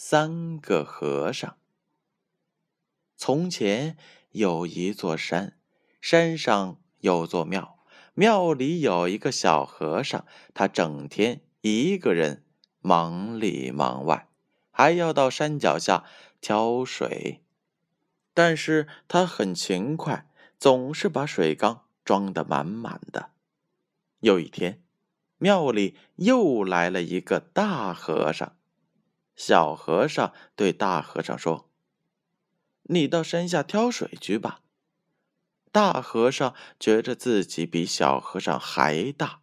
三个和尚。从前有一座山，山上有座庙，庙里有一个小和尚，他整天一个人忙里忙外，还要到山脚下挑水。但是他很勤快，总是把水缸装得满满的。有一天，庙里又来了一个大和尚。小和尚对大和尚说：“你到山下挑水去吧。”大和尚觉着自己比小和尚还大，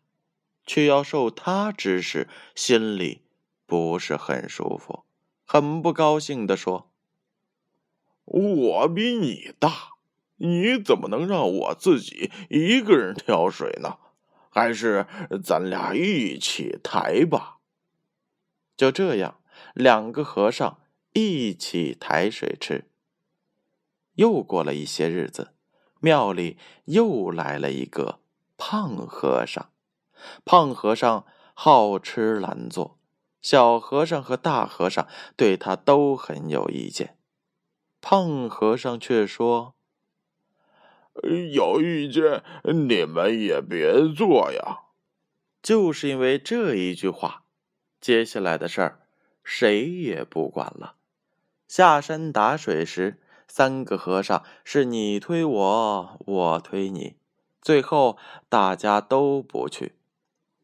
却要受他指使，心里不是很舒服，很不高兴的说：“我比你大，你怎么能让我自己一个人挑水呢？还是咱俩一起抬吧。”就这样。两个和尚一起抬水吃。又过了一些日子，庙里又来了一个胖和尚。胖和尚好吃懒做，小和尚和大和尚对他都很有意见。胖和尚却说：“有意见你们也别做呀。”就是因为这一句话，接下来的事儿。谁也不管了。下山打水时，三个和尚是你推我，我推你，最后大家都不去。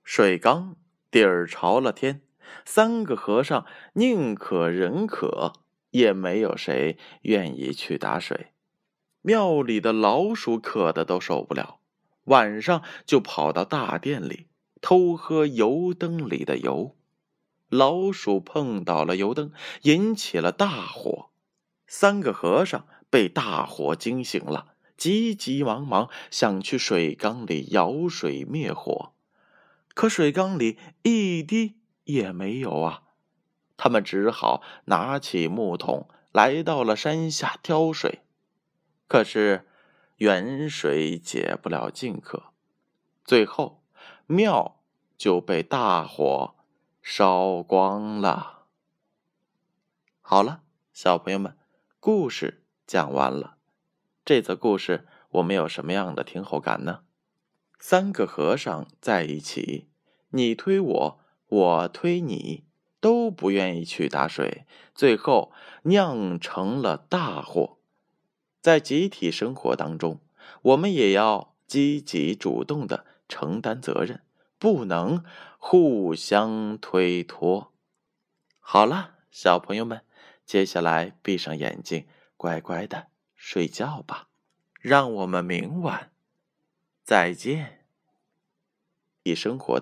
水缸底儿朝了天，三个和尚宁可忍渴，也没有谁愿意去打水。庙里的老鼠渴的都受不了，晚上就跑到大殿里偷喝油灯里的油。老鼠碰倒了油灯，引起了大火。三个和尚被大火惊醒了，急急忙忙想去水缸里舀水灭火，可水缸里一滴也没有啊！他们只好拿起木桶，来到了山下挑水。可是远水解不了近渴，最后庙就被大火。烧光了。好了，小朋友们，故事讲完了。这则故事我们有什么样的听后感呢？三个和尚在一起，你推我，我推你，都不愿意去打水，最后酿成了大祸。在集体生活当中，我们也要积极主动的承担责任。不能互相推脱。好了，小朋友们，接下来闭上眼睛，乖乖的睡觉吧。让我们明晚再见。一生活的。